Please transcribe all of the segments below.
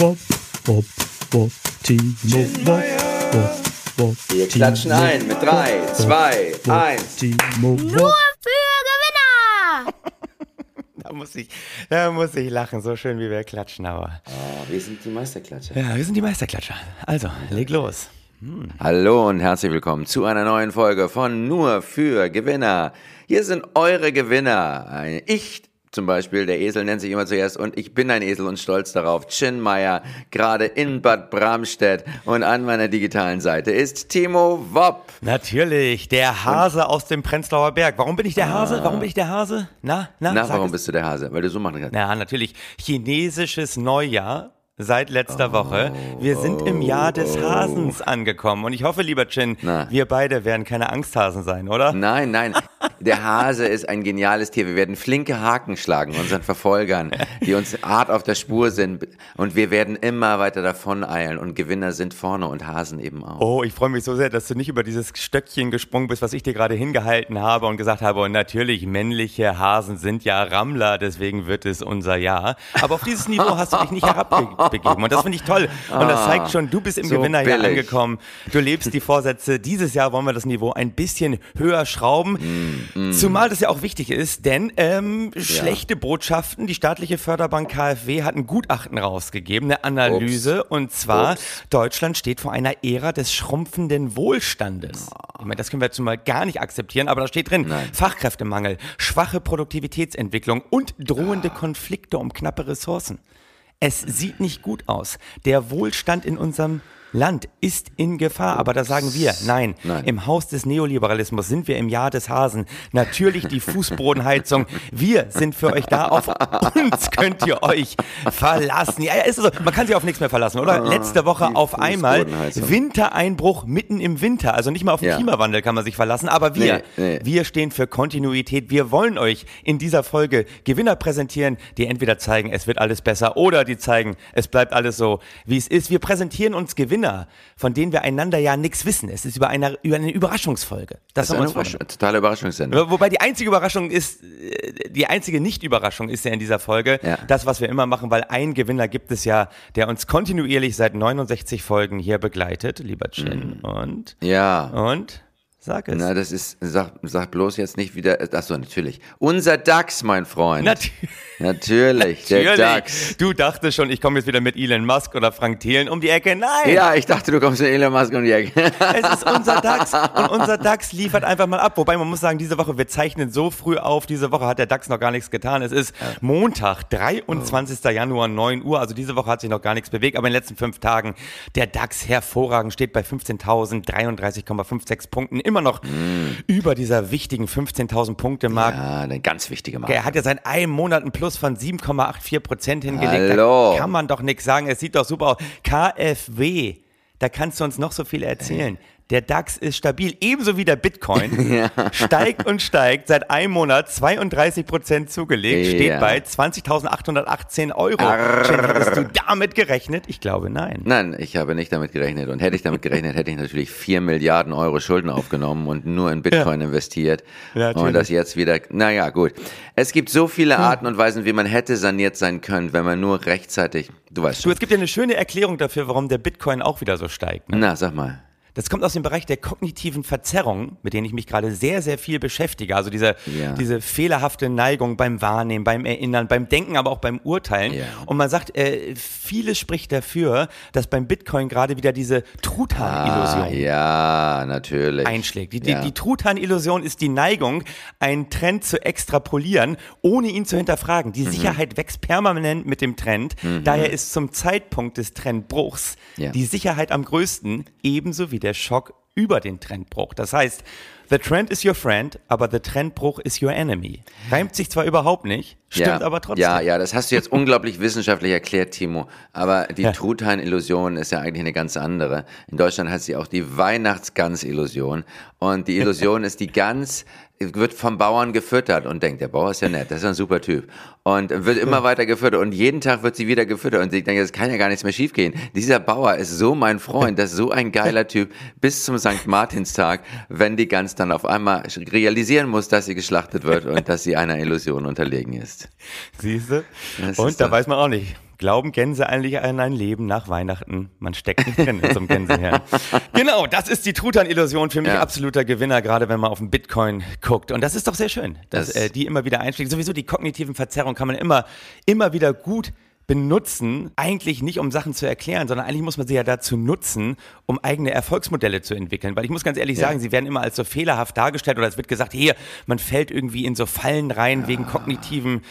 Wob, Wob, Wob, Timo Wob, Wob, Wob. Wir klatschen ein mit drei, zwei, eins. Timo Nur Wob. für Gewinner! Da muss ich, da muss ich lachen, so schön wie wir klatschen, aber. Oh, wir sind die Meisterklatscher. Ja, wir sind die Meisterklatscher. Also, leg los. Hallo und herzlich willkommen zu einer neuen Folge von Nur für Gewinner. Hier sind eure Gewinner. Ein- Ich zum Beispiel, der Esel nennt sich immer zuerst und ich bin ein Esel und stolz darauf. Chin Meier, gerade in Bad Bramstedt und an meiner digitalen Seite ist Timo Wopp. Natürlich, der Hase aus dem Prenzlauer Berg. Warum bin ich der Hase? Warum bin ich der Hase? Na, na, Na, warum es. bist du der Hase? Weil du so machen kannst. Na, natürlich. Chinesisches Neujahr seit letzter Woche. Wir sind im Jahr des Hasens angekommen. Und ich hoffe, lieber Chin, Na. wir beide werden keine Angsthasen sein, oder? Nein, nein. Der Hase ist ein geniales Tier. Wir werden flinke Haken schlagen unseren Verfolgern, die uns hart auf der Spur sind. Und wir werden immer weiter davon eilen. Und Gewinner sind vorne und Hasen eben auch. Oh, ich freue mich so sehr, dass du nicht über dieses Stöckchen gesprungen bist, was ich dir gerade hingehalten habe und gesagt habe, und natürlich, männliche Hasen sind ja Rammler, deswegen wird es unser Jahr. Aber auf dieses Niveau hast du dich nicht herabbegeben und das finde ich toll. Und das zeigt schon, du bist im so Gewinner hier billig. angekommen. Du lebst die Vorsätze. Dieses Jahr wollen wir das Niveau ein bisschen höher schrauben. Mm, Zumal das ja auch wichtig ist, denn ähm, schlechte Botschaften, die staatliche Förderbank KfW hat ein Gutachten rausgegeben, eine Analyse, und zwar Ups. Deutschland steht vor einer Ära des schrumpfenden Wohlstandes. Ich meine, das können wir jetzt mal gar nicht akzeptieren, aber da steht drin, Nein. Fachkräftemangel, schwache Produktivitätsentwicklung und drohende Konflikte um knappe Ressourcen. Es sieht nicht gut aus. Der Wohlstand in unserem Land ist in Gefahr, aber da sagen wir, nein, Nein. im Haus des Neoliberalismus sind wir im Jahr des Hasen. Natürlich die Fußbodenheizung. Wir sind für euch da. Auf uns könnt ihr euch verlassen. Ja, ist so. Man kann sich auf nichts mehr verlassen, oder? Letzte Woche Ah, auf einmal. Wintereinbruch mitten im Winter. Also nicht mal auf den Ja. Klimawandel kann man sich verlassen, aber wir, Nee, nee. wir stehen für Kontinuität. Wir wollen euch in dieser Folge Gewinner präsentieren, die entweder zeigen, es wird alles besser oder die zeigen, es bleibt alles so, wie es ist. Wir präsentieren uns Gewinner, von denen wir einander ja nichts wissen. Es ist über eine, über eine Überraschungsfolge. Das, Das ist eine vorgenommen. totale Überraschungssendung. Wobei die einzige Überraschung ist, äh, die einzige Nicht-Überraschung ist ja in dieser Folge, Ja. das, was wir immer machen, weil ein Gewinner gibt es ja, der uns kontinuierlich seit 69 Folgen hier begleitet, lieber Chin. Und, Ja. und, sag es. Na, das ist, sag, sag bloß jetzt nicht wieder, achso, natürlich. Unser DAX, mein Freund. Nat Natürlich, der Natürlich. DAX. Du dachtest schon, ich komme jetzt wieder mit Elon Musk oder Frank Thelen um die Ecke. Nein, Ja, ich dachte, du kommst mit Elon Musk um die Ecke. es ist unser DAX und unser DAX liefert einfach mal ab. Wobei man muss sagen, diese Woche, wir zeichnen so früh auf, diese Woche hat der DAX noch gar nichts getan. Es ist Montag, 23. Januar, 9 Uhr. Also diese Woche hat sich noch gar nichts bewegt, aber in den letzten fünf Tagen der DAX hervorragend, steht bei 15.033,56 Punkten, immer noch über dieser wichtigen 15.000 Punkte Mark. Ja, eine ganz wichtige Marke. Er hat ja seit einem Monat einen Plus von 7,84 Prozent hingelegt. Hallo. Da kann man doch nichts sagen. Es sieht doch super aus. KfW, da kannst du uns noch so viel erzählen. Der DAX ist stabil, ebenso wie der Bitcoin. Steigt und steigt, seit einem Monat 32 Prozent zugelegt, steht Ja. bei 20.818 Euro. Jen, Hättest du damit gerechnet? Ich glaube, nein. Nein, ich habe nicht damit gerechnet. Und hätte ich damit gerechnet, hätte ich natürlich 4 Milliarden Euro Schulden aufgenommen und nur in Bitcoin investiert. Ja, und das jetzt wieder, naja, gut. Es gibt so viele Arten und Weisen, wie man hätte saniert sein können, wenn man nur rechtzeitig, du weißt Du, schon. es gibt ja eine schöne Erklärung dafür, warum der Bitcoin auch wieder so steigt. Ne? Na, sag mal. Das kommt aus dem Bereich der kognitiven Verzerrung, mit denen ich mich gerade sehr, sehr viel beschäftige. Also diese, Ja. diese fehlerhafte Neigung beim Wahrnehmen, beim Erinnern, beim Denken, aber auch beim Urteilen. Ja. Und man sagt, äh, vieles spricht dafür, dass beim Bitcoin gerade wieder diese Truthahn-Illusion Ah, ja, natürlich. einschlägt. Die, die, ja. die Truthahn-Illusion ist die Neigung, einen Trend zu extrapolieren, ohne ihn zu hinterfragen. Mhm. Die Sicherheit wächst permanent mit dem Trend. Daher ist zum Zeitpunkt des Trendbruchs die Sicherheit am größten, ebenso wie der Schock über den Trendbruch. Das heißt, the trend is your friend, aber the Trendbruch is your enemy. Reimt sich zwar überhaupt nicht, stimmt ja, aber trotzdem. Ja, ja, das hast du jetzt unglaublich wissenschaftlich erklärt, Timo. Aber die Truthahn-Illusion ist ja eigentlich eine ganz andere. In Deutschland hat sie auch die Weihnachtsgans-Illusion. Und die Illusion ist die Gans, wird vom Bauern gefüttert und denkt, der Bauer ist ja nett, das ist ja ein super Typ. Und wird immer weiter gefüttert und jeden Tag wird sie wieder gefüttert und sie denkt, es kann ja gar nichts mehr schiefgehen. Dieser Bauer ist so mein Freund, das ist so ein geiler Typ, bis zum St. Martinstag, wenn die Gans dann auf einmal realisieren muss, dass sie geschlachtet wird und dass sie einer Illusion unterlegen ist. Siehst du? Das Und da weiß man auch nicht. Glauben Gänse eigentlich an ein Leben nach Weihnachten? Man steckt nicht drin in so einem Gänsehirn. genau, das ist die Truthahn-Illusion für mich Ja. absoluter Gewinner, gerade wenn man auf den Bitcoin guckt. Und das ist doch sehr schön, dass Das- äh, die immer wieder einschlägt. Sowieso die kognitiven Verzerrungen kann man immer, immer wieder gut benutzen, eigentlich nicht um Sachen zu erklären, sondern eigentlich muss man sie ja dazu nutzen, um eigene Erfolgsmodelle zu entwickeln. Weil ich muss ganz ehrlich Ja. sagen, sie werden immer als so fehlerhaft dargestellt oder es wird gesagt, hier, man fällt irgendwie in so Fallen rein wegen kognitiven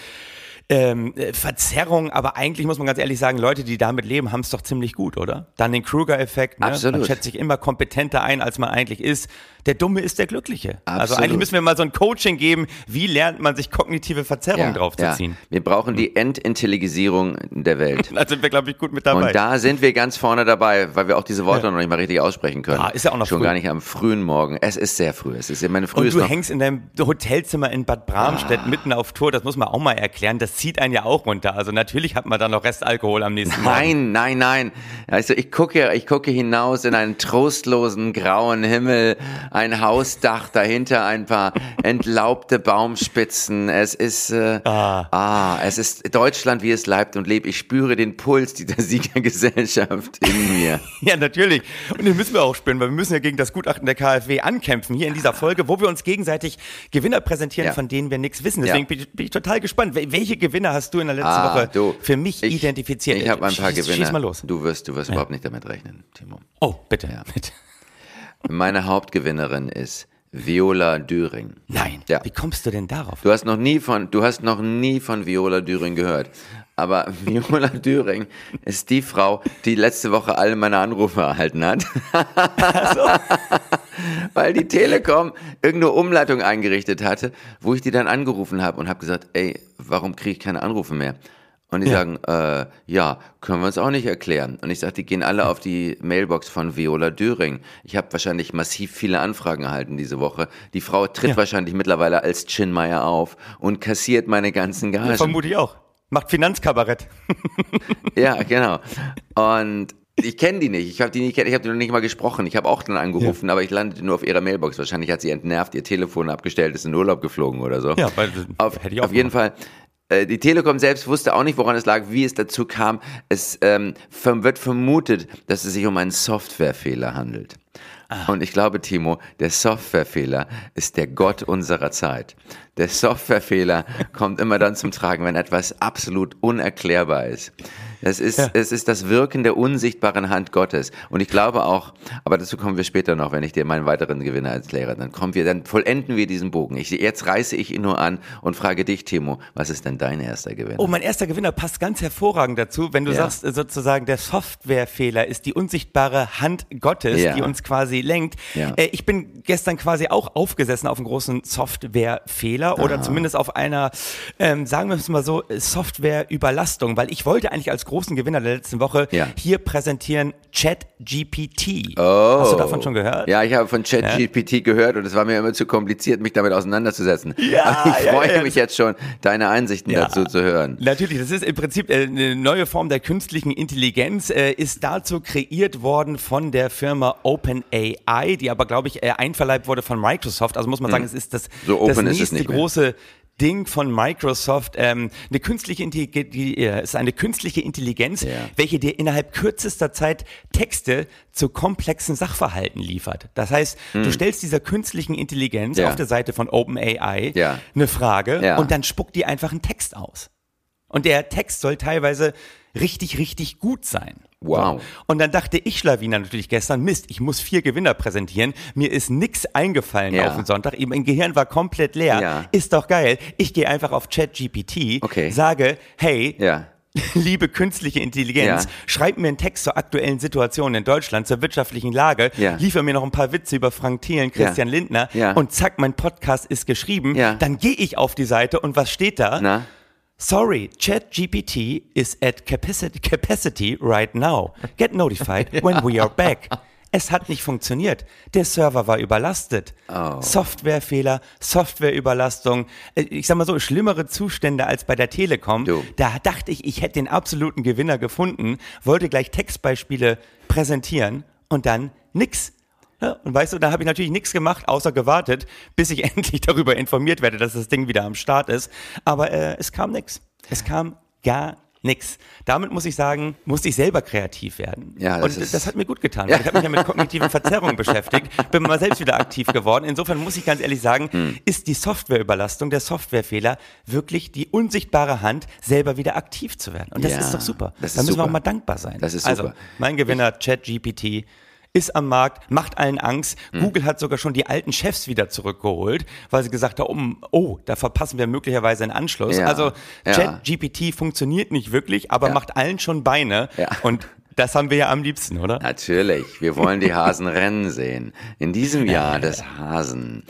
ähm, äh, Verzerrung, aber eigentlich muss man ganz ehrlich sagen, Leute, die damit leben, haben es doch ziemlich gut, oder? Dann den Kruger-Effekt, ne? Absolut. man schätzt sich immer kompetenter ein, als man eigentlich ist. Der Dumme ist der Glückliche. Also Absolut. eigentlich müssen wir mal so ein Coaching geben, wie lernt man sich kognitive Verzerrungen draufzuziehen. Wir brauchen die Entintelligisierung der Welt. Da sind wir, glaube ich, gut mit dabei. Und da sind wir ganz vorne dabei, weil wir auch diese Worte noch nicht mal richtig aussprechen können. Ah, ist ja auch noch Schon früh. gar nicht am frühen Morgen. Es ist sehr früh. Es ist meine früh und du hängst in deinem Hotelzimmer in Bad Bramstedt mitten auf Tour, das muss man auch mal erklären, das zieht einen ja auch runter. Also natürlich hat man dann noch Restalkohol am nächsten Morgen. Nein, nein, nein. Also ich gucke, ich gucke hinaus in einen trostlosen grauen Himmel, ein Hausdach, dahinter ein paar entlaubte Baumspitzen. Es ist, äh, ah. es ist Deutschland, wie es leibt und lebt. Ich spüre den Puls dieser Siegergesellschaft in mir. Ja, natürlich. Und den müssen wir auch spüren, weil wir müssen ja gegen das Gutachten der KfW ankämpfen hier in dieser Folge, wo wir uns gegenseitig Gewinner präsentieren, Ja. von denen wir nichts wissen. Ja. Deswegen bin, ich, bin ich total gespannt. Wel- Welche Gewinner hast du in der letzten Ah, Woche du. für mich Ich- identifiziert? Ich habe ein paar Schieß- Gewinner. Schieß mal los. Du wirst, du wirst überhaupt nicht damit rechnen, Timo. Oh, bitte. Ja. bitte. Meine Hauptgewinnerin ist Viola Düring. Nein. Ja. Wie kommst du denn darauf? Du hast noch nie von, du hast noch nie von Viola Düring gehört. Aber Viola Düring ist die Frau, die letzte Woche alle meine Anrufe erhalten hat. Weil die Telekom irgendeine Umleitung eingerichtet hatte, wo ich die dann angerufen habe und habe gesagt, ey, warum kriege ich keine Anrufe mehr? Und die Ja. sagen, äh, ja, können wir uns auch nicht erklären. Und ich sage, die gehen alle auf die Mailbox von Viola Düring. Ich habe wahrscheinlich massiv viele Anfragen erhalten diese Woche. Die Frau tritt Ja. wahrscheinlich mittlerweile als Chinmeier auf und kassiert meine ganzen Gagen. Vermute ich auch. Macht Finanzkabarett. Ja, genau. Und ich kenne die nicht. Ich habe die nicht, ich habe die noch nicht mal gesprochen. Ich habe auch dann angerufen, aber ich landete nur auf ihrer Mailbox. Wahrscheinlich hat sie entnervt, ihr Telefon abgestellt, ist in Urlaub geflogen oder so. Ja, weil- auf, hätte ich auch auf jeden Fall. Äh, Die Telekom selbst wusste auch nicht, woran es lag, wie es dazu kam. Es ähm, wird vermutet, dass es sich um einen Softwarefehler handelt. Ah. Und ich glaube, Timo, der Softwarefehler ist der Gott unserer Zeit. Der Softwarefehler kommt immer dann zum Tragen, wenn etwas absolut unerklärbar ist. Es ist, Ja. es ist das Wirken der unsichtbaren Hand Gottes. Und ich glaube auch, aber dazu kommen wir später noch, wenn ich dir meinen weiteren Gewinner erkläre. Dann kommen wir, dann vollenden wir diesen Bogen. Ich, jetzt reiße ich ihn nur an und frage dich, Timo, was ist denn dein erster Gewinner? Oh, mein erster Gewinner passt ganz hervorragend dazu, wenn du Ja. sagst, äh, sozusagen, der Softwarefehler ist die unsichtbare Hand Gottes, Ja. die uns quasi lenkt. Ja. Äh, ich bin gestern quasi auch aufgesessen auf einem großen Softwarefehler oder zumindest auf einer, ähm, sagen wir es mal so, Softwareüberlastung, weil ich wollte eigentlich als großen Gewinner der letzten Woche Ja. hier präsentieren ChatGPT. Hast du davon schon gehört? Ja, ich habe von ChatGPT gehört und es war mir immer zu kompliziert, mich damit auseinanderzusetzen. Ja, Aber ich ja, freue ja. mich jetzt schon, deine Einsichten Ja. dazu zu hören. Natürlich, das ist im Prinzip äh, eine neue Form der künstlichen Intelligenz, äh, ist dazu kreiert worden von der Firma OpenAI, die aber, glaube ich, äh, einverleibt wurde von Microsoft. Also muss man sagen, es ist das, Hm. So das nächste große Ding von Microsoft. Ähm, eine künstliche Intelligenz, die, äh, ist eine künstliche Intelligenz, Ja. welche dir innerhalb kürzester Zeit Texte zu komplexen Sachverhalten liefert. Das heißt, du stellst dieser künstlichen Intelligenz Hm. Ja. auf der Seite von OpenAI Ja. eine Frage Ja. und dann spuckt die einfach einen Text aus. Und der Text soll teilweise richtig, richtig gut sein. Wow. Und dann dachte ich, Schlawiner, natürlich gestern, Mist, ich muss vier Gewinner präsentieren. Mir ist nix eingefallen Ja. auf den Sonntag. Mein Gehirn war komplett leer. Ja. Ist doch geil. Ich gehe einfach auf ChatGPT, Okay. sage, hey, Ja. liebe künstliche Intelligenz, Ja. schreib mir einen Text zur aktuellen Situation in Deutschland, zur wirtschaftlichen Lage, Ja. liefer mir noch ein paar Witze über Frank Thielen, Christian Lindner Ja. und zack, mein Podcast ist geschrieben. Ja. Dann gehe ich auf die Seite und was steht da? Na? Sorry, ChatGPT is at capacity, capacity right now. Get notified when we are back. Es hat nicht funktioniert. Der Server war überlastet. Oh. Softwarefehler, Softwareüberlastung. Äh, Ich sag mal so, schlimmere Zustände als bei der Telekom. Du. Da dachte ich, ich hätte den absoluten Gewinner gefunden, wollte gleich Textbeispiele präsentieren und dann nix. Ja, und weißt du, da habe ich natürlich nichts gemacht, außer gewartet, bis ich endlich darüber informiert werde, dass das Ding wieder am Start ist. Aber äh, es kam nix. Es kam gar Nix. Damit muss ich sagen, musste ich selber kreativ werden. Ja, das und das hat mir gut getan. Weil ich habe mich ja mit kognitiven Verzerrungen beschäftigt, bin mal selbst wieder aktiv geworden. Insofern muss ich ganz ehrlich sagen, Hm. ist die Softwareüberlastung, der Softwarefehler wirklich die unsichtbare Hand, selber wieder aktiv zu werden. Und das Ja, ist doch super. das da müssen wir auch super. mal dankbar sein. Das ist also, super. mein Gewinner, ChatGPT. Ist am Markt, macht allen Angst. Hm. Google hat sogar schon die alten Chefs wieder zurückgeholt, weil sie gesagt haben, oh, da verpassen wir möglicherweise einen Anschluss. Ja, Also ja. ChatGPT funktioniert nicht wirklich, aber Ja. macht allen schon Beine. Ja. Und das haben wir ja am liebsten, oder? Natürlich, wir wollen die Hasen rennen sehen. In diesem Jahr des Hasen.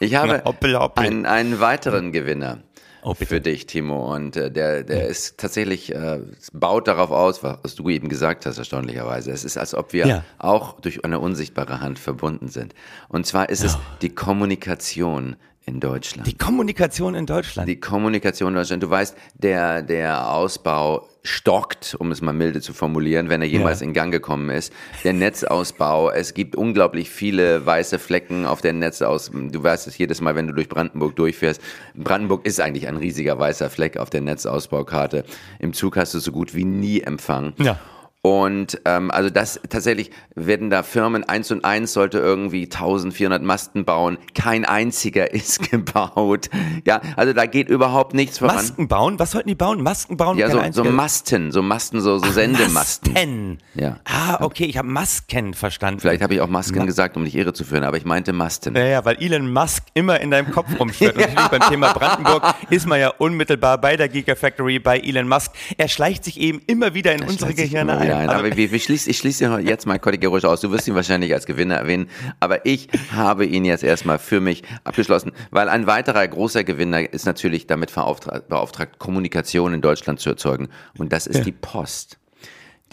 Ich habe Na, hoppel, hoppel. einen, einen weiteren Gewinner. Oh, für dich, Timo. Und äh, der, der ist tatsächlich, äh, baut darauf aus, was du eben gesagt hast, erstaunlicherweise. Es ist, als ob wir Ja. auch durch eine unsichtbare Hand verbunden sind. Und zwar ist es die Kommunikation in Deutschland. Die Kommunikation in Deutschland. Die Kommunikation in Deutschland. Du weißt, der, der Ausbau stockt, um es mal milde zu formulieren, wenn er jemals Ja. in Gang gekommen ist. Der Netzausbau, es gibt unglaublich viele weiße Flecken auf der Netzaus. Du weißt es jedes Mal, wenn du durch Brandenburg durchfährst. Brandenburg ist eigentlich ein riesiger weißer Fleck auf der Netzausbaukarte. Im Zug hast du so gut wie nie Empfang. Ja. Und ähm, also das tatsächlich werden da Firmen eins und eins sollte irgendwie 1400 Masten bauen. Kein einziger ist gebaut. Ja, also da geht überhaupt nichts voran. Masken bauen? Was sollten die bauen? Masken bauen? ja, so, so Masten, so Masten, so, so Sendemasten. Masten. Ja. Ah, okay, ich habe Masken verstanden. Vielleicht habe ich auch Masken gesagt, um dich irre zu führen, aber ich meinte Masten. Ja, ja, weil Elon Musk immer in deinem Kopf rumschwirrt. Und natürlich beim Thema Brandenburg ist man ja unmittelbar bei der Gigafactory, bei Elon Musk. Er schleicht sich eben immer wieder in Das unsere Gehirne ein. Ein. Also, Aber wir, wir schließen, ich schließe jetzt mal kategorisch aus. Du wirst ihn wahrscheinlich als Gewinner erwähnen, aber ich habe ihn jetzt erstmal für mich abgeschlossen, weil ein weiterer großer Gewinner ist natürlich damit beauftragt, Kommunikation in Deutschland zu erzeugen. Und das ist die Post.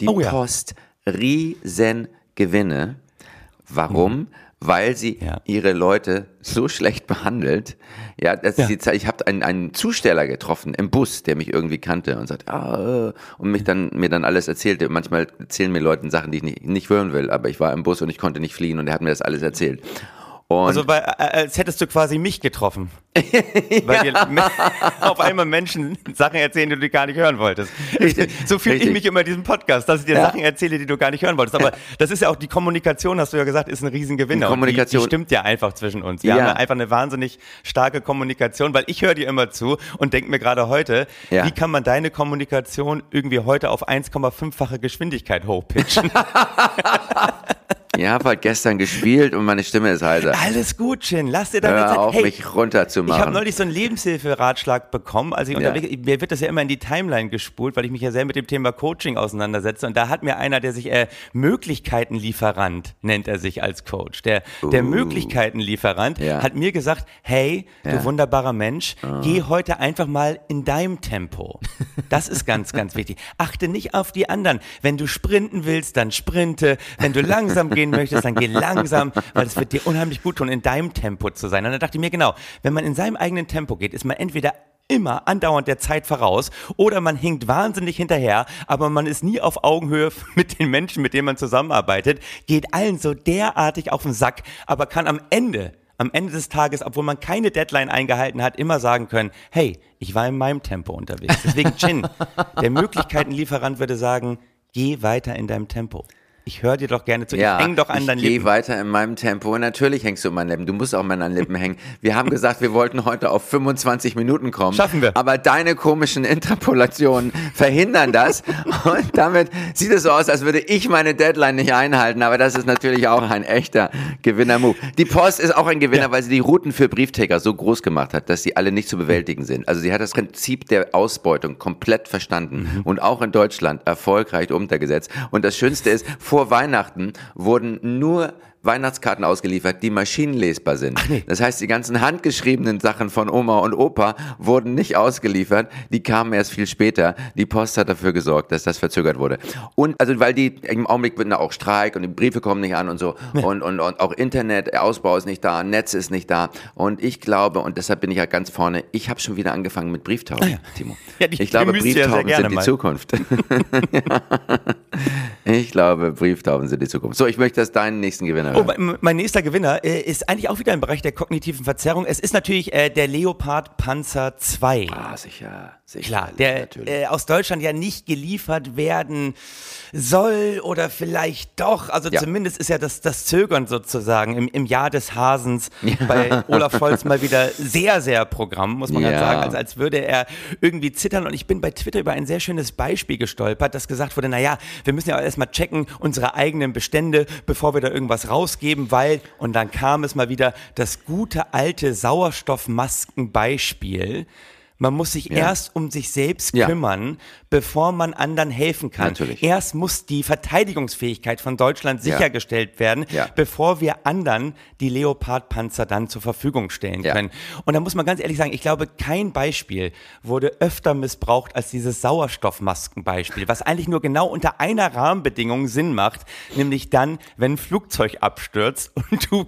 Die Oh ja. Post, riesen Gewinne. Warum? Weil sie Ja. ihre Leute so schlecht behandelt. Ja, das Ja. ist die Zeit. Ich habe einen, einen Zusteller getroffen im Bus, der mich irgendwie kannte und sagt, ah, und mich dann mir dann alles erzählte. Manchmal erzählen mir Leute Sachen, die ich nicht, nicht hören will, aber ich war im Bus und ich konnte nicht fliehen und er hat mir das alles erzählt. Und also weil, äh, als hättest du quasi mich getroffen. Weil dir auf einmal Menschen Sachen erzählen, die du gar nicht hören wolltest. So fühle ich Richtig. mich immer in diesem Podcast, dass ich dir Ja. Sachen erzähle, die du gar nicht hören wolltest. Aber das ist ja auch die Kommunikation, hast du ja gesagt, ist ein Riesengewinner. Die Kommunikation- die, die stimmt ja einfach zwischen uns. Wir Ja. haben einfach eine wahnsinnig starke Kommunikation, weil ich höre dir immer zu und denke mir gerade heute, Ja. wie kann man deine Kommunikation irgendwie heute auf 1,5-fache Geschwindigkeit hochpitchen? ich habe halt gestern gespielt und meine Stimme ist heiser. Alles gut, Chin. Lass dir deine Hör auf, Hey, mich Ich habe neulich so einen Lebenshilfe-Ratschlag bekommen. Also ich Ja. mir wird das ja immer in die Timeline gespult, weil ich mich ja sehr mit dem Thema Coaching auseinandersetze. Und da hat mir einer, der sich äh, Möglichkeitenlieferant nennt er sich als Coach. Der, der Möglichkeitenlieferant Uh. Ja. hat mir gesagt, hey, Ja. Du wunderbarer Mensch, geh heute einfach mal in deinem Tempo. Das ist ganz, ganz wichtig. Achte nicht auf die anderen. Wenn du sprinten willst, dann sprinte. Wenn du langsam gehen möchtest, dann geh langsam, weil es wird dir unheimlich gut tun, in deinem Tempo zu sein. Und dann dachte ich mir, genau, wenn man in seinem eigenen Tempo geht, ist man entweder immer andauernd der Zeit voraus oder man hinkt wahnsinnig hinterher, aber man ist nie auf Augenhöhe mit den Menschen, mit denen man zusammenarbeitet, geht allen so derartig auf den Sack, aber kann am Ende am Ende des Tages, obwohl man keine Deadline eingehalten hat, immer sagen können, hey, ich war in meinem Tempo unterwegs. Deswegen Chin, der Möglichkeitenlieferant würde sagen, geh weiter in deinem Tempo. Ich höre dir doch gerne zu. Ja, ich häng doch an ich deinen geh Lippen. weiter in meinem Tempo. Natürlich hängst du an meinen Lippen. Du musst auch an deinen Lippen hängen. Wir haben gesagt, wir wollten heute auf 25 Minuten kommen. Schaffen wir. Aber deine komischen Interpolationen verhindern das. Und damit sieht es so aus, als würde ich meine Deadline nicht einhalten. Aber das ist natürlich auch ein echter Gewinner-Move. Die Post ist auch ein Gewinner, weil sie die Routen für Briefträger so groß gemacht hat, dass sie alle nicht zu bewältigen sind. Also sie hat das Prinzip der Ausbeutung komplett verstanden und auch in Deutschland erfolgreich umgesetzt. Und das Schönste ist, vor Weihnachten wurden nur Weihnachtskarten ausgeliefert, die maschinenlesbar sind. Das heißt, die ganzen handgeschriebenen Sachen von Oma und Opa wurden nicht ausgeliefert, die kamen erst viel später. Die Post hat dafür gesorgt, dass das verzögert wurde. Und also weil die im Augenblick wird da auch Streik und die Briefe kommen nicht an und so und, und, und auch Internet, Ausbau ist nicht da, Netz ist nicht da und ich glaube und deshalb bin ich ja ganz vorne, ich habe schon wieder angefangen mit Brieftauben, Timo. Ja, die ich glaube, ja Brieftauben sind die. Zukunft. Ich glaube, Brieftauben sind die Zukunft. So, ich möchte, dass deinen nächsten Gewinner Oh, mein, mein nächster Gewinner äh, ist eigentlich auch wieder im Bereich der kognitiven Verzerrung. Es ist natürlich äh, der Leopard Panzer 2. Ah, sicher, sicher. Klar, der äh, aus Deutschland ja nicht geliefert werden soll oder vielleicht doch. Also Ja. zumindest ist ja das, das Zögern sozusagen im, im Jahr des Hasens bei Olaf Scholz mal wieder sehr, sehr Programm, muss man Ja. ganz sagen. Als, als würde er irgendwie zittern. Und ich bin bei Twitter über ein sehr schönes Beispiel gestolpert, das gesagt wurde, naja, wir müssen ja erstmal checken unsere eigenen Bestände, bevor wir da irgendwas rausgeben, weil, und dann kam es mal wieder, das gute alte Sauerstoffmaskenbeispiel. Man muss sich erst um sich selbst Ja. kümmern, bevor man anderen helfen kann. Natürlich. Erst muss die Verteidigungsfähigkeit von Deutschland Ja. sichergestellt werden, Ja. bevor wir anderen die Leopardpanzer dann zur Verfügung stellen Ja. können. Und da muss man ganz ehrlich sagen, ich glaube, kein Beispiel wurde öfter missbraucht als dieses Sauerstoffmaskenbeispiel, was eigentlich nur genau unter einer Rahmenbedingung Sinn macht, nämlich dann, wenn ein Flugzeug abstürzt und du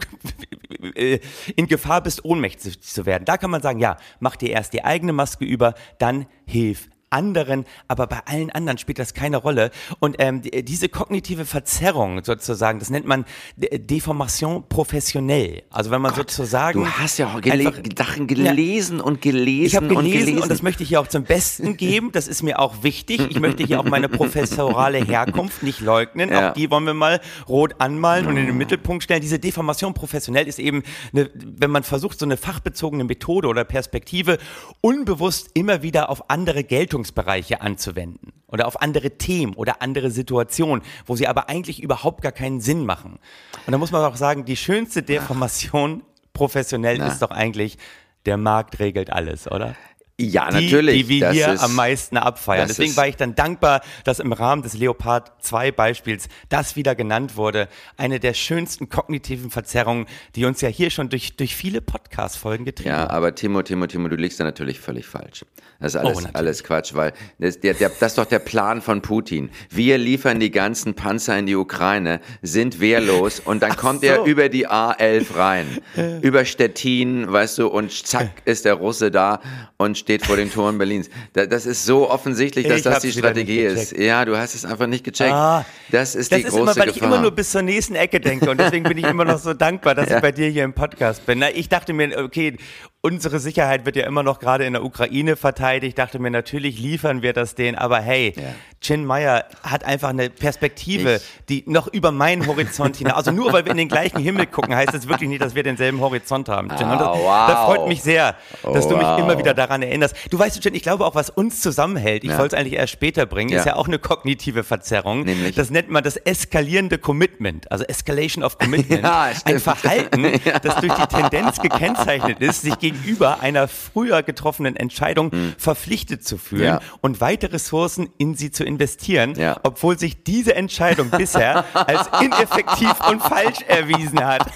äh, in Gefahr bist, ohnmächtig zu werden. Da kann man sagen, ja, mach dir erst die eigene Maske über, dann hilf anderen, aber bei allen anderen spielt das keine Rolle. Und ähm, die- diese kognitive Verzerrung sozusagen, das nennt man De- Deformation professionell. Also wenn man sozusagen Du hast ja auch gele einfach- Sachen gelesen und gelesen ich habe gelesen, und gelesen. und das möchte ich hier auch zum Besten geben. Das ist mir auch wichtig. Ich möchte hier auch meine professorale Herkunft nicht leugnen. Ja. Auch die wollen wir mal rot anmalen und in den Mittelpunkt stellen. Diese Deformation professionell ist eben, eine, wenn man versucht, so eine fachbezogene Methode oder Perspektive unbewusst immer wieder auf andere Geltungsbereiche anzuwenden oder auf andere Themen oder andere Situationen, wo sie aber eigentlich überhaupt gar keinen Sinn machen. Und da muss man auch sagen, die schönste Deformation professionell ist doch eigentlich, der Markt regelt alles, oder? Ja, die, natürlich. die wir das hier ist, am meisten abfeiern. Deswegen ist- war ich dann dankbar, dass im Rahmen des Leopard 2 Beispiels das wieder genannt wurde. Eine der schönsten kognitiven Verzerrungen, die uns ja hier schon durch, durch viele Podcast-Folgen getrieben Ja, haben. aber Timo, Timo, Timo, du liegst da natürlich völlig falsch. Das ist alles, Oh, alles Quatsch, weil das, der, der, das ist doch der Plan von Putin. Wir liefern die ganzen Panzer in die Ukraine, sind wehrlos und dann kommt er so. über die A11 rein. über Stettin, weißt du, und zack ist der Russe da und steht vor den Toren Berlins. Da, das ist so offensichtlich, dass Ich das die Strategie ist. Ja, du hast es einfach nicht gecheckt. Ah, das ist Das die ist große immer, weil ich Gefahr. immer nur bis zur nächsten Ecke denke und deswegen bin ich immer noch so dankbar, dass ich bei dir hier im Podcast bin. Na, ich dachte mir, okay, unsere Sicherheit wird ja immer noch gerade in der Ukraine verteidigt. Ich dachte mir, natürlich liefern wir das denen, aber hey, Ja. Chin Meyer hat einfach eine Perspektive, Ich- die noch über meinen Horizont hinaus. Also nur weil wir in den gleichen Himmel gucken, heißt es wirklich nicht, dass wir denselben Horizont haben. Chin. Und das, Ah, wow. das freut mich sehr, dass du mich Wow. immer wieder daran erinnerst. Du weißt, Chin, ich glaube auch, was uns zusammenhält, ich Ja. wollte es eigentlich erst später bringen, ist Ja. ja auch eine kognitive Verzerrung. Nämlich? Das nennt man das eskalierende Commitment, also Escalation of Commitment. Ja, Ein. Verhalten, das durch die Tendenz gekennzeichnet ist, sich gegenüber einer früher getroffenen Entscheidung verpflichtet zu fühlen. Ja. und weite Ressourcen in sie zu investieren, Ja. obwohl sich diese Entscheidung bisher als ineffektiv und falsch erwiesen hat.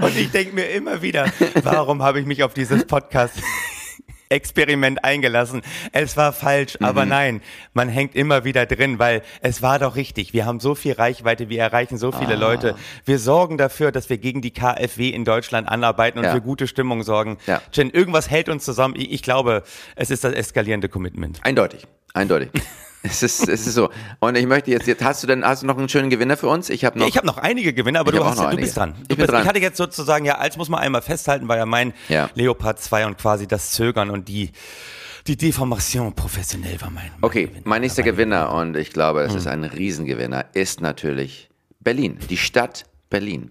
Und ich denke mir immer wieder, warum habe ich mich auf dieses Podcast Experiment eingelassen. Es war falsch, Mhm. aber nein, man hängt immer wieder drin, weil es war doch richtig. Wir haben so viel Reichweite, wir erreichen so Ah. viele Leute. Wir sorgen dafür, dass wir gegen die KfW in Deutschland anarbeiten und Ja. für gute Stimmung sorgen. Ja. Jen, irgendwas hält uns zusammen. Ich, ich glaube, es ist das eskalierende Commitment. Eindeutig, eindeutig. es, ist, es ist so. Und ich möchte jetzt, jetzt hast du denn, hast du noch einen schönen Gewinner für uns? Ich habe noch. Ich habe noch einige Gewinner, aber du, hast, noch du bist dran. Du Ich bin bist, dran. ich hatte jetzt sozusagen, ja, als muss man einmal festhalten, war ja mein Ja. Leopard 2 und quasi das Zögern und die, die Deformation professionell war mein. mein Okay, Gewinner. mein nächster Gewinner, und ich glaube, das Hm. ist ein Riesengewinner, ist natürlich Berlin, die Stadt Berlin.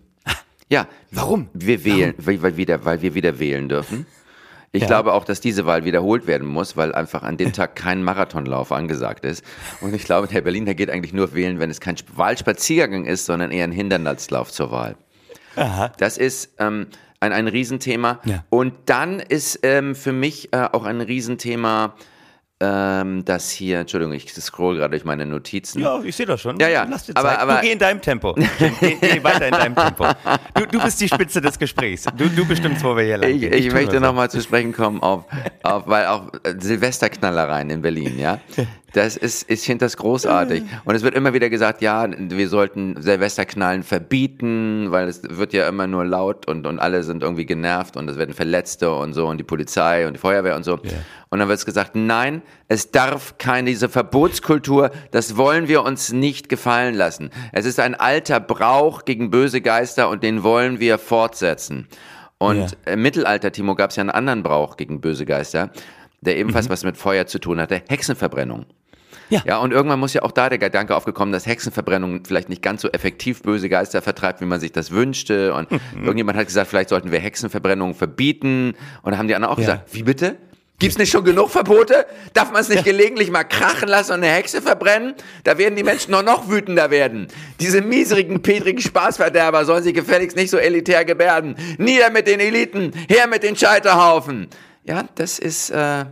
Ja. Warum? Wir wählen, Weil, weil, wieder, weil wir wieder wählen dürfen. Ich Ja. glaube auch, dass diese Wahl wiederholt werden muss, weil einfach an dem Tag kein Marathonlauf angesagt ist. Und ich glaube, der Berliner geht eigentlich nur wählen, wenn es kein Sp- Wahlspaziergang ist, sondern eher ein Hindernislauf zur Wahl. Das ist ähm, ein, ein Riesenthema. Ja. Und dann ist ähm, für mich äh, auch ein Riesenthema, ähm, das hier, Entschuldigung, ich scroll gerade durch meine Notizen. Ja, ich sehe das schon. Ja, ja, Lass dir aber- Zeit. aber- du geh in deinem Tempo. geh, geh weiter in deinem Tempo. Du, du bist die Spitze des Gesprächs. Du, du bestimmst, wo wir hier lang Ich, ich tu möchte nochmal zu sprechen kommen auf, auf weil auch äh, Silvesterknallereien in Berlin, ja. Das ist, ich finde das großartig. Und es wird immer wieder gesagt, ja, wir sollten Silvesterknallen verbieten, weil es wird ja immer nur laut und, und alle sind irgendwie genervt und es werden Verletzte und so und die Polizei und die Feuerwehr und so. Ja. Und dann wird es gesagt, nein, es darf keine, diese Verbotskultur, das wollen wir uns nicht gefallen lassen. Es ist ein alter Brauch gegen böse Geister und den wollen wir fortsetzen. Und Ja. im Mittelalter, Timo, gab es ja einen anderen Brauch gegen böse Geister, der ebenfalls was mit Feuer zu tun hatte, Hexenverbrennung. Ja. Ja, und irgendwann muss ja auch da der Gedanke aufgekommen, dass Hexenverbrennung vielleicht nicht ganz so effektiv böse Geister vertreibt, wie man sich das wünschte. Und irgendjemand hat gesagt, vielleicht sollten wir Hexenverbrennung verbieten. Und da haben die anderen auch Ja. gesagt, wie bitte? Gibt's nicht schon genug Verbote? Darf man es nicht gelegentlich mal krachen lassen und eine Hexe verbrennen? Da werden die Menschen noch noch wütender werden. Diese mieserigen, petrigen Spaßverderber sollen sich gefälligst nicht so elitär gebärden. Nieder mit den Eliten, her mit den Scheiterhaufen. Ja, das ist, äh,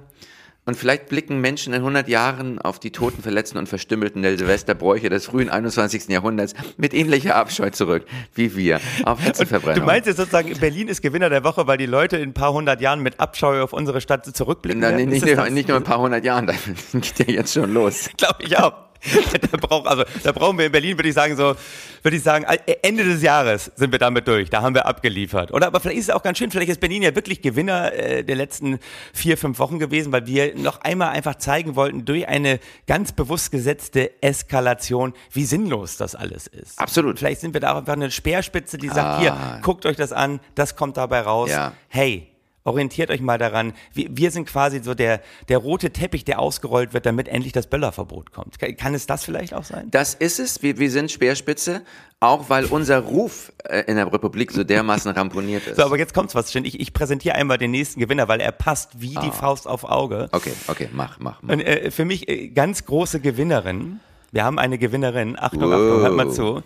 und vielleicht blicken Menschen in 100 Jahren auf die toten, verletzten und verstümmelten der Silvesterbräuche des frühen 21. Jahrhunderts mit ähnlicher Abscheu zurück, wie wir, auf Du Hexenverbrennung. meinst jetzt sozusagen, Berlin ist Gewinner der Woche, weil die Leute in ein paar hundert Jahren mit Abscheu auf unsere Stadt zurückblicken? Werden? nicht, nicht, das? nur ein paar hundert Jahren, da geht ja jetzt schon los. Glaube ich auch. Da, brauch, also, da brauchen wir in Berlin, würde ich sagen, so, würde ich sagen, äh, Ende des Jahres sind wir damit durch. Da haben wir abgeliefert. Oder aber vielleicht ist es auch ganz schön, vielleicht ist Berlin ja wirklich Gewinner äh, der letzten vier, fünf Wochen gewesen, weil wir noch einmal einfach zeigen wollten, durch eine ganz bewusst gesetzte Eskalation, wie sinnlos das alles ist. Absolut. Vielleicht sind wir da auch einfach eine Speerspitze, die sagt, hier, guckt euch das an, das kommt dabei raus. Ja. Hey, orientiert euch mal daran. Wir, wir sind quasi so der, der rote Teppich, der ausgerollt wird, damit endlich das Böllerverbot kommt. Kann, kann es das vielleicht auch sein? Das ist es, wir, wir sind Speerspitze, auch weil unser Ruf äh, in der Republik so dermaßen ramponiert ist. So, aber jetzt kommt's was, Shin. Ich, ich präsentiere einmal den nächsten Gewinner, weil er passt wie die Faust auf Auge. Okay, okay, mach, mach, mach. Und, äh, für mich äh, ganz große Gewinnerin, wir haben eine Gewinnerin, Achtung, Wow. Achtung, hört mal zu,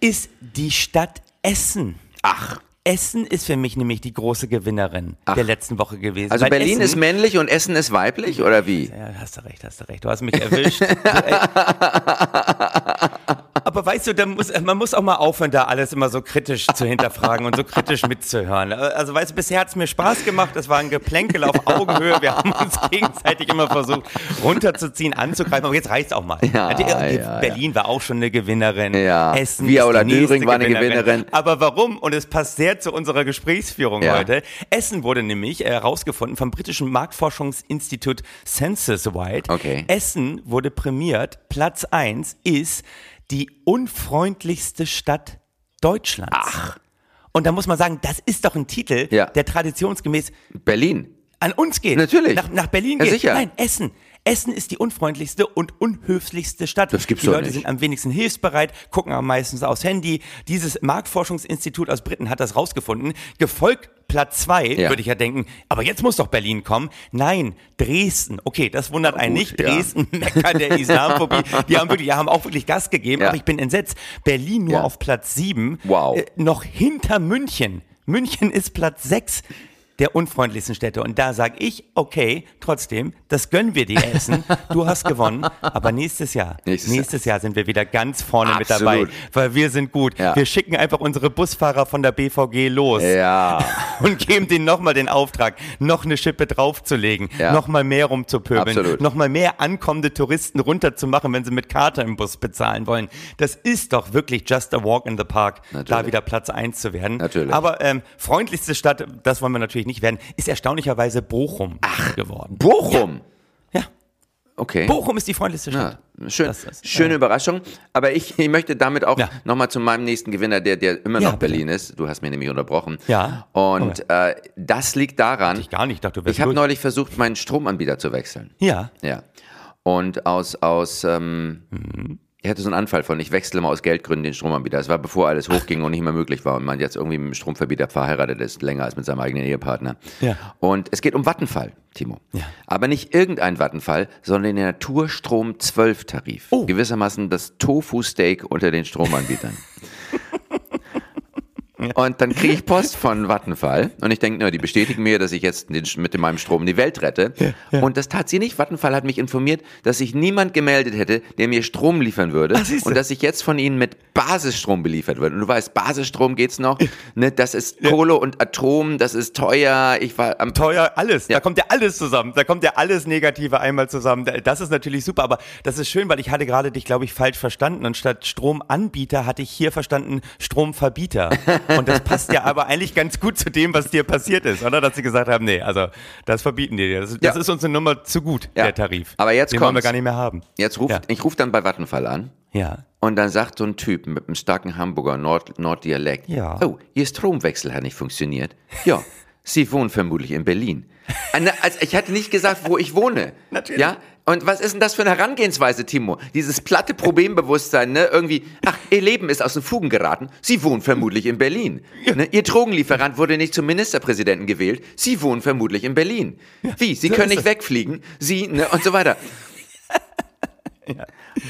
ist die Stadt Essen. Ach, Essen ist für mich nämlich die große Gewinnerin der letzten Woche gewesen. also Weil Berlin Essen, ist männlich und Essen ist weiblich, oder wie? Ja, hast du recht, hast du recht. Du hast mich erwischt. Aber weißt du, muss, man muss auch mal aufhören, da alles immer so kritisch zu hinterfragen und so kritisch mitzuhören. Also weißt du, bisher hat es mir Spaß gemacht. Es war ein Geplänkel auf Augenhöhe. Wir haben uns gegenseitig immer versucht, runterzuziehen, anzugreifen. Aber jetzt reicht's auch mal. Ja, die- ja, Berlin war auch schon eine Gewinnerin. Ja. Essen die nächste Düring war eine Gewinnerin. Aber warum? Und es passt sehr zu unserer Gesprächsführung Ja. heute. Essen wurde nämlich äh, herausgefunden vom britischen Marktforschungsinstitut Census-Wide. Okay. Essen wurde prämiert. Platz 1 ist die unfreundlichste Stadt Deutschlands. Ach. Und da muss man sagen, das ist doch ein Titel, Ja. der traditionsgemäß Berlin. an uns geht. Natürlich. Nach, nach Berlin Ja, geht. sicher. Nein, Essen. Essen ist die unfreundlichste und unhöflichste Stadt. Das gibt's die Leute nicht. sind am wenigsten hilfsbereit, gucken am meisten aufs Handy. Dieses Marktforschungsinstitut aus Briten hat das rausgefunden. Gefolgt Platz zwei, Ja. würde ich ja denken, aber jetzt muss doch Berlin kommen. Nein, Dresden. Okay, das wundert einen gut, nicht. ja. Dresden, Mekka der Islamophobie. Die haben wirklich, die haben auch wirklich Gas gegeben, Ja. aber ich bin entsetzt. Berlin nur Ja. auf Platz sieben. Wow. Äh, noch hinter München. München ist Platz sechs der unfreundlichsten Städte. Und da sag ich, okay, trotzdem, das gönnen wir dir Essen. Du hast gewonnen, aber nächstes Jahr, Nächstes Jahr. Jahr sind wir wieder ganz vorne mit Absolut. dabei, weil wir sind gut. Ja. Wir schicken einfach unsere Busfahrer von der BVG los Ja. und geben denen nochmal den Auftrag, noch eine Schippe draufzulegen, Ja. nochmal mehr rumzupöbeln, nochmal mehr ankommende Touristen runterzumachen, wenn sie mit Karte im Bus bezahlen wollen. Das ist doch wirklich just a walk in the park, da Natürlich. wieder Platz eins zu werden. Natürlich. Aber ähm, freundlichste Stadt, das wollen wir natürlich nicht werden, ist erstaunlicherweise Bochum geworden. Bochum. Ja, Okay. Bochum ist die freundlichste Stadt. Ja, schön, Das ist, schöne Überraschung. Aber ich, ich möchte damit auch Ja. nochmal zu meinem nächsten Gewinner, der, der immer Ja, noch. Berlin ist. Du hast mir nämlich unterbrochen. Ja. Und äh, das liegt daran, Ich gar nicht, dachte, du ich habe neulich versucht, meinen Stromanbieter zu wechseln. Ja. Ja. Und aus, aus ähm, Mhm. Ich hatte so einen Anfall von, ich wechsle mal aus Geldgründen den Stromanbieter. Das war bevor alles hochging und nicht mehr möglich war und man jetzt irgendwie mit dem Stromverbieter verheiratet ist, länger als mit seinem eigenen Ehepartner. Ja. Und es geht um Vattenfall, Timo. Ja. Aber nicht irgendein Vattenfall, sondern den Naturstrom 12 Tarif. Oh. Gewissermaßen das Tofu-Steak unter den Stromanbietern. Und dann kriege ich Post von Vattenfall und ich denke, na, die bestätigen mir, dass ich jetzt mit meinem Strom die Welt rette. Und das tat sie nicht. Vattenfall hat mich informiert, dass sich niemand gemeldet hätte, der mir Strom liefern würde Ach, und dass ich jetzt von ihnen mit Basisstrom beliefert werde. Und du weißt, Basisstrom geht's noch. Ne, das ist Kohle und Atom, das ist teuer. Ich war am Teuer, alles. Ja. Da kommt ja alles zusammen. Da kommt ja alles Negative einmal zusammen. Da- Das ist natürlich super, aber das ist schön, weil ich hatte gerade dich, glaube ich, falsch verstanden. Und statt Stromanbieter hatte ich hier verstanden Stromverbieter. Und das passt ja aber eigentlich ganz gut zu dem, was dir passiert ist, oder? Dass sie gesagt haben, nee, also das verbieten die dir. Das, das Ja. ist uns eine Nummer zu gut, Ja. der Tarif. Aber jetzt Den wollen wir gar nicht mehr haben. Jetzt ruft, Ja. ich rufe dann bei Vattenfall an. Ja. Und dann sagt so ein Typ mit einem starken Hamburger Nord Norddialekt, Ja. oh, Ihr Stromwechsel hat nicht funktioniert. Ja, Sie wohnen vermutlich in Berlin. Eine, also ich hatte nicht gesagt, wo ich wohne. Natürlich. Ja? Und was ist denn das für eine Herangehensweise, Timo? Dieses platte Problembewusstsein, ne? Irgendwie, ach, Ihr Leben ist aus den Fugen geraten. Sie wohnen vermutlich in Berlin. Ne? Ihr Drogenlieferant wurde nicht zum Ministerpräsidenten gewählt. Sie wohnen vermutlich in Berlin. Wie? Sie so können nicht wegfliegen. Sie, ne? Und so weiter.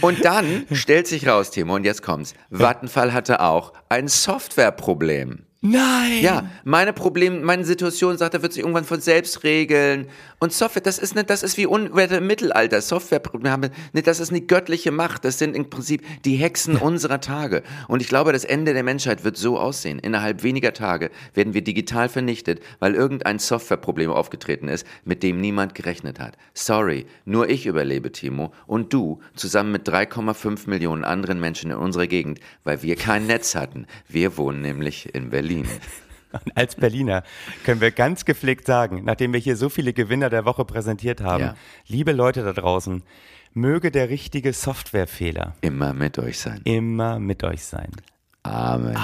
Und dann stellt sich raus, Timo, und jetzt kommt's. Vattenfall hatte auch ein Softwareproblem. Nein! Ja, meine Problem, meine Situation sagt, er wird sich irgendwann von selbst regeln. Und Software, das ist nicht, das ist wie im Mittelalter. Softwareprobleme nicht, das ist eine göttliche Macht. Das sind im Prinzip die Hexen unserer Tage. Und ich glaube, das Ende der Menschheit wird so aussehen. Innerhalb weniger Tage werden wir digital vernichtet, weil irgendein Softwareproblem aufgetreten ist, mit dem niemand gerechnet hat. Sorry, nur ich überlebe, Timo. Und du, zusammen mit 3,5 Millionen anderen Menschen in unserer Gegend, weil wir kein Netz hatten. Wir wohnen nämlich in Berlin. Und als Berliner können wir ganz gepflegt sagen, nachdem wir hier so viele Gewinner der Woche präsentiert haben, Ja. liebe Leute da draußen, möge der richtige Softwarefehler Immer mit euch sein. immer mit euch sein. Amen.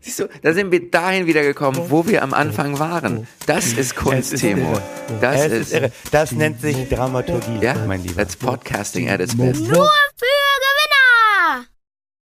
Siehst du, da sind wir dahin wieder gekommen, wo wir am Anfang waren. Das ist Kunst, Timo. Das ist irre. Das nennt sich Dramaturgie, ja, mein Lieber. that's podcasting at its best. Nur für